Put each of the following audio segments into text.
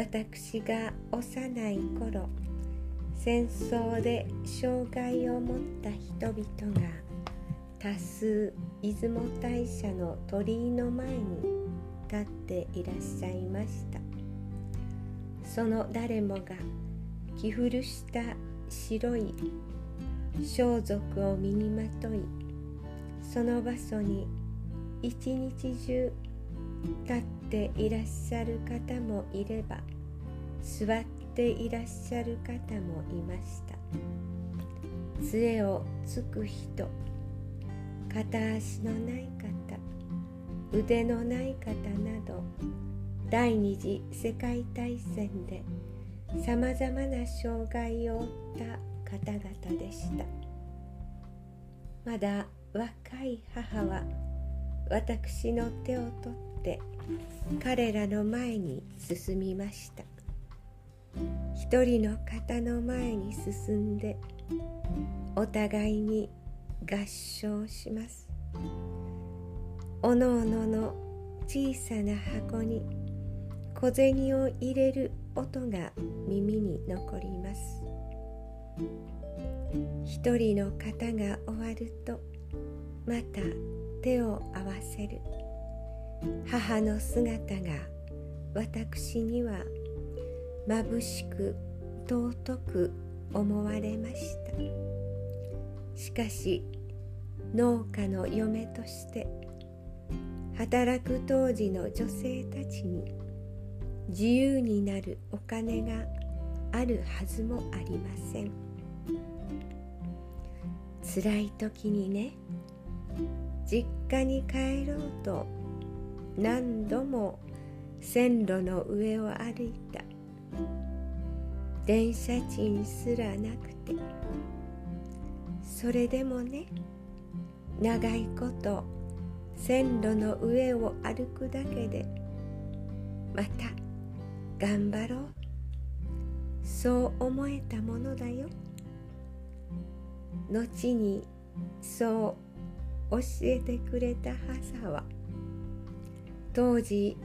私が幼い頃戦争で障害を持った人々が多数出雲大社の鳥居の前に立っていらっしゃいました。その誰もが着古した白い装束を身にまといその場所に一日中立っていらっしゃる方もいれば座っていらっしゃる方もいました。杖をつく人片足のない方腕のない方など第二次世界大戦でさまざまな障害を負った方々でした。まだ若い母は私の手を取って彼らの前に進みました。一人の方の前に進んでお互いに合唱します。おのおのの小さな箱に小銭を入れる音が耳に残ります。一人の方が終わるとまた手を合わせる。母の姿が私には眩しく尊く思われました。しかし農家の嫁として働く当時の女性たちに自由になるお金があるはずもありません。辛い時にね実家に帰ろうと何度も線路の上を歩いた。電車賃すらなくて。それでもね長いこと線路の上を歩くだけでまた頑張ろう。そう思えたものだよ。後にそう教えてくれた母は当時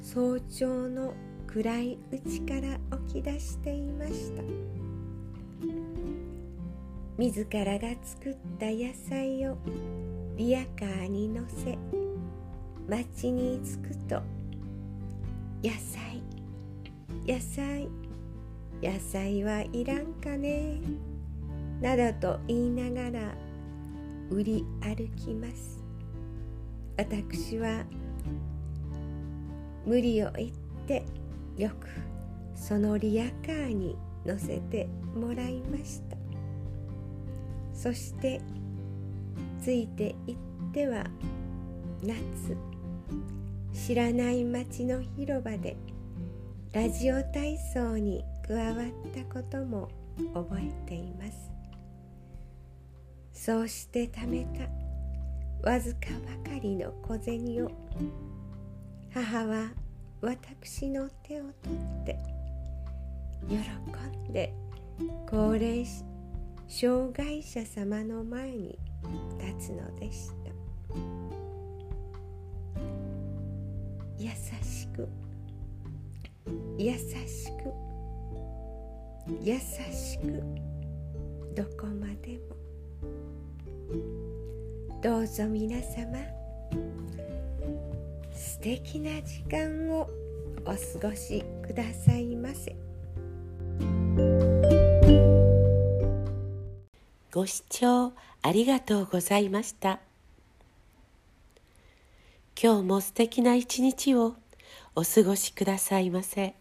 早朝の暗いうちから起き出していました。自らが作った野菜をリヤカーに乗せ町に着くと野菜野菜野菜はいらんかねなどと言いながら売り歩きます。私は無理を言ってよくそのリヤカーに乗せてもらいました。そしてついていっては夏知らない町の広場でラジオ体操に加わったことも覚えています。そうして貯めたわずかばかりの小銭を母は私の手を取って喜んで高齢障害者様の前に立つのでした。優しく優しく優しくどこまでも。どうぞ皆様素敵な時間を。お過ごしくださいませご視聴ありがとうございました今日も素敵な一日をお過ごしくださいませ。